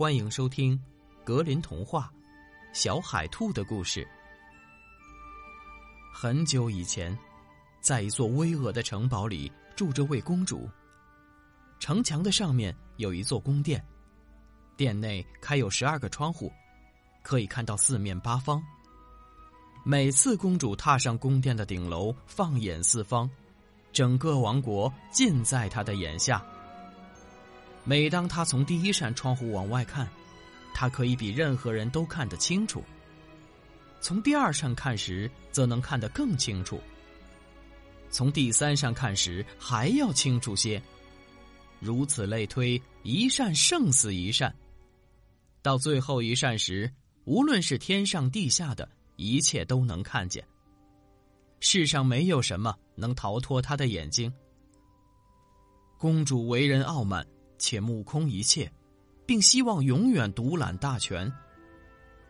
欢迎收听《格林童话》《小海兔的故事》。很久以前，在一座巍峨的城堡里住着位公主。城墙的上面有一座宫殿，殿内开有十二个窗户，可以看到四面八方。每次公主踏上宫殿的顶楼，放眼四方，整个王国尽在她的眼下。每当她从第一扇窗户往外看，她可以比任何人都看得清楚；从第二扇看时，则能看得更清楚；从第三扇看时，还要清楚些。如此类推，一扇胜似一扇。到最后一扇时，无论是天上地下的。一切都能看见。世上没有什么能逃脱他的眼睛。公主为人傲慢，且目空一切，并希望永远独揽大权。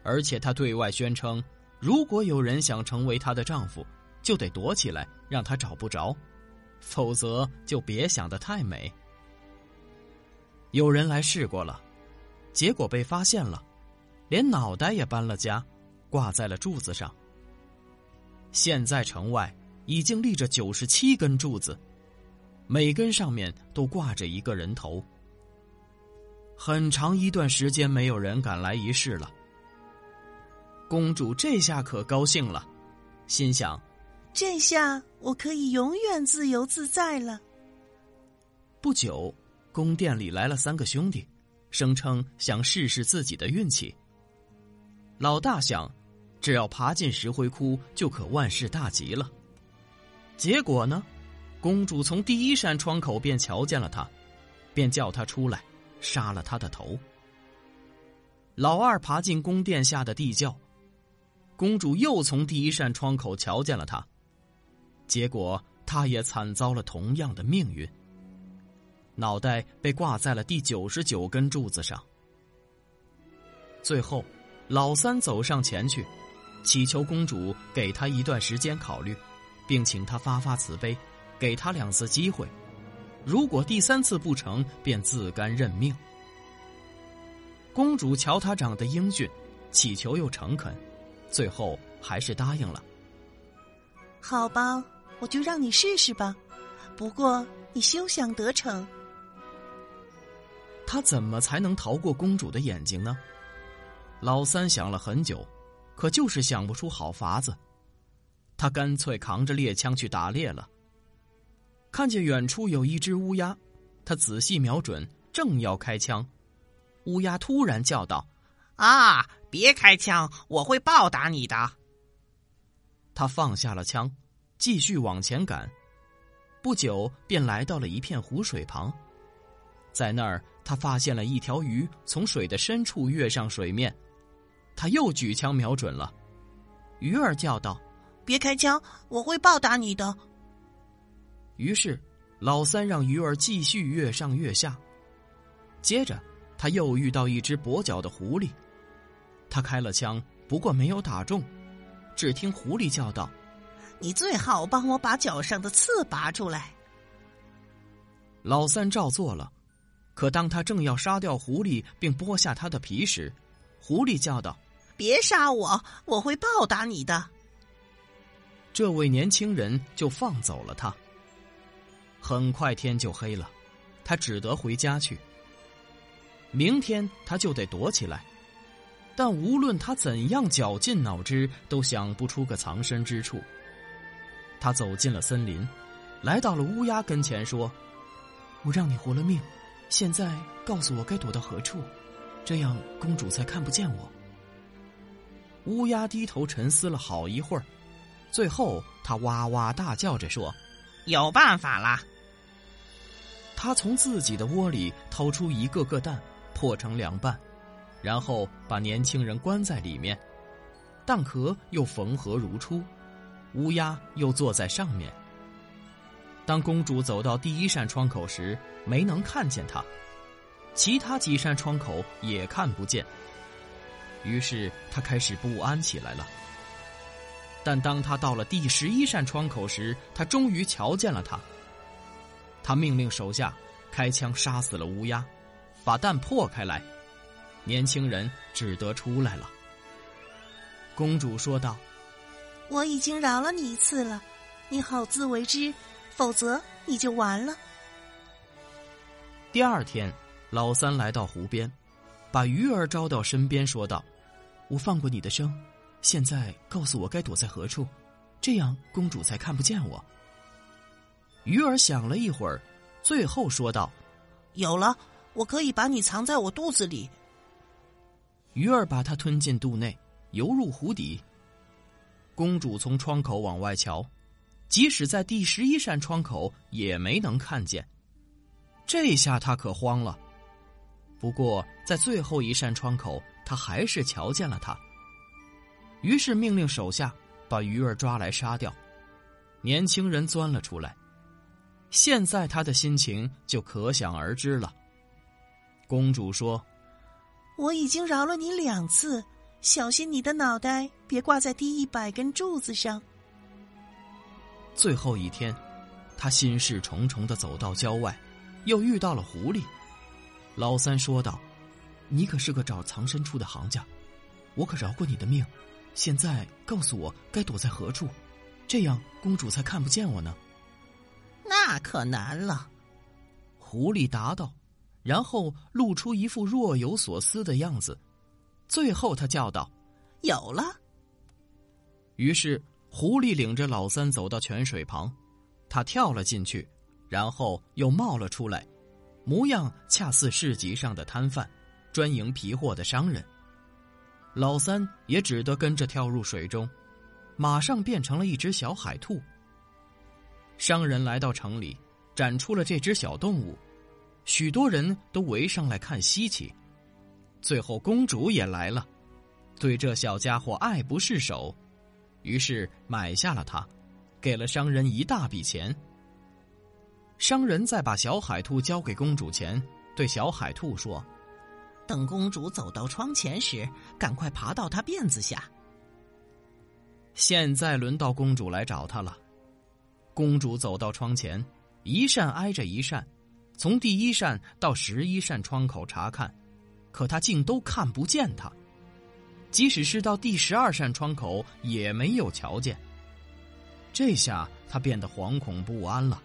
而且她对外宣称，如果有人想成为她的丈夫，就得躲起来，让他找不着，否则就别想得太美。有人来试过了，结果被发现了，连脑袋也搬了家。挂在了柱子上。现在城外已经立着九十七根柱子，每根上面都挂着一个人头。很长一段时间没有人敢来一试了。公主这下可高兴了，心想：这下我可以永远自由自在了。不久，宫殿里来了三个兄弟，声称想试试自己的运气。老大想。只要爬进石灰窟，就可万事大吉了。结果呢，公主从第一扇窗口便瞧见了他，便叫他出来，杀了他的头。老二爬进宫殿下的地窖，公主又从第一扇窗口瞧见了他，结果他也惨遭了同样的命运，脑袋被挂在了第九十九根柱子上。最后，老三走上前去。祈求公主给他一段时间考虑，并请他发发慈悲，给他两次机会。如果第三次不成，便自甘认命。公主瞧他长得英俊，乞求又诚恳，最后还是答应了。好吧，我就让你试试吧。不过你休想得逞。他怎么才能逃过公主的眼睛呢？老三想了很久。可就是想不出好法子，他干脆扛着猎枪去打猎了。看见远处有一只乌鸦，他仔细瞄准，正要开枪，乌鸦突然叫道：“啊，别开枪，我会报答你的。”他放下了枪，继续往前赶，不久便来到了一片湖水旁，在那儿他发现了一条鱼从水的深处跃上水面。他又举枪瞄准了，鱼儿叫道：“别开枪，我会报答你的。”于是，老三让鱼儿继续越上越下。接着，他又遇到一只跛脚的狐狸，他开了枪，不过没有打中。只听狐狸叫道：“你最好帮我把脚上的刺拔出来。”老三照做了，可当他正要杀掉狐狸并剥下它的皮时，狐狸叫道。别杀我，我会报答你的。这位年轻人就放走了他。很快天就黑了，他只得回家去。明天他就得躲起来，但无论他怎样绞尽脑汁，都想不出个藏身之处。他走进了森林，来到了乌鸦跟前，说：“我让你活了命，现在告诉我该躲到何处，这样公主才看不见我。”乌鸦低头沉思了好一会儿，最后他哇哇大叫着说：“有办法啦！”他从自己的窝里掏出一个个蛋，破成两半，然后把年轻人关在里面，蛋壳又缝合如初，乌鸦又坐在上面。当公主走到第一扇窗口时，没能看见他，其他几扇窗口也看不见。于是他开始不安起来了。但当他到了第十一扇窗口时，他终于瞧见了他。他命令手下开枪杀死了乌鸦，把蛋破开来。年轻人只得出来了。公主说道：“我已经饶了你一次了，你好自为之，否则你就完了。”第二天，老三来到湖边，把鱼儿招到身边，说道：“我放过你的生，现在告诉我该躲在何处，这样公主才看不见我。”鱼儿想了一会儿，最后说道：“有了，我可以把你藏在我肚子里。”鱼儿把它吞进肚内，游入湖底。公主从窗口往外瞧，即使在第十一扇窗口也没能看见。这下她可慌了。不过在最后一扇窗口，她还是瞧见了他。于是命令手下把鱼儿抓来杀掉。年轻人钻了出来。现在他的心情就可想而知了。公主说：“我已经饶了你两次，小心你的脑袋别挂在第一百根柱子上。”最后一天，他心事重重的走到郊外，又遇到了狐狸。老三说道：“你可是个找藏身处的行家，我可饶过你的命。现在告诉我该躲在何处，这样公主才看不见我呢。”那可难了，狐狸答道，然后露出一副若有所思的样子。最后，他叫道：“有了！”于是，狐狸领着老三走到泉水旁，他跳了进去，然后又冒了出来，模样恰似市集上的摊贩，专营皮货的商人。老三也只得跟着跳入水中，马上变成了一只小海兔。商人来到城里，展出了这只小动物，许多人都围上来看稀奇。最后，公主也来了，对这小家伙爱不释手，于是买下了它，给了商人一大笔钱。商人在把小海兔交给公主前，对小海兔说：“等公主走到窗前时，赶快爬到她辫子下。”现在轮到公主来找他了。公主走到窗前，一扇挨着一扇，从第一扇到十一扇窗口查看，可她竟都看不见他。即使是到第十二扇窗口，也没有瞧见。这下她变得惶恐不安了。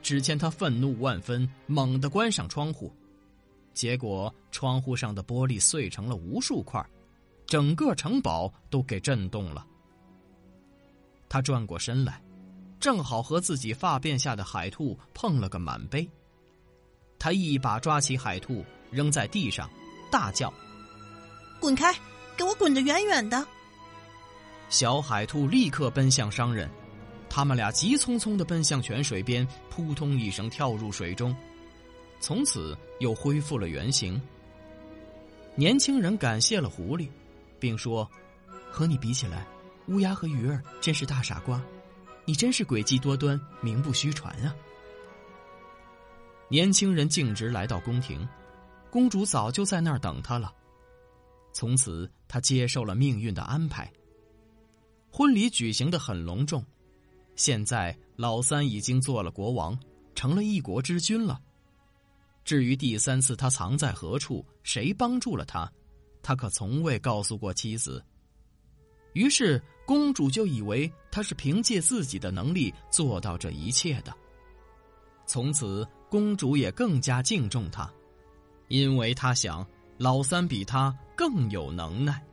只见她愤怒万分，猛地关上窗户，结果窗户上的玻璃碎成了无数块，整个城堡都给震动了。她转过身来。正好和自己发辫下的海兔碰了个满杯，他一把抓起海兔扔在地上，大叫：“滚开，给我滚得远远的！”小海兔立刻奔向商人，他们俩急匆匆的奔向泉水边，扑通一声跳入水中，从此又恢复了原形。年轻人感谢了狐狸，并说：“和你比起来，乌鸦和鱼儿真是大傻瓜。”你真是诡计多端，名不虚传啊！年轻人径直来到宫廷，公主早就在那儿等他了。从此，他接受了命运的安排。婚礼举行的很隆重，现在老三已经做了国王，成了一国之君了。至于第三次他藏在何处，谁帮助了他，他可从未告诉过妻子。于是。公主就以为他是凭借自己的能力做到这一切的。从此，公主也更加敬重他，因为她想老三比他更有能耐。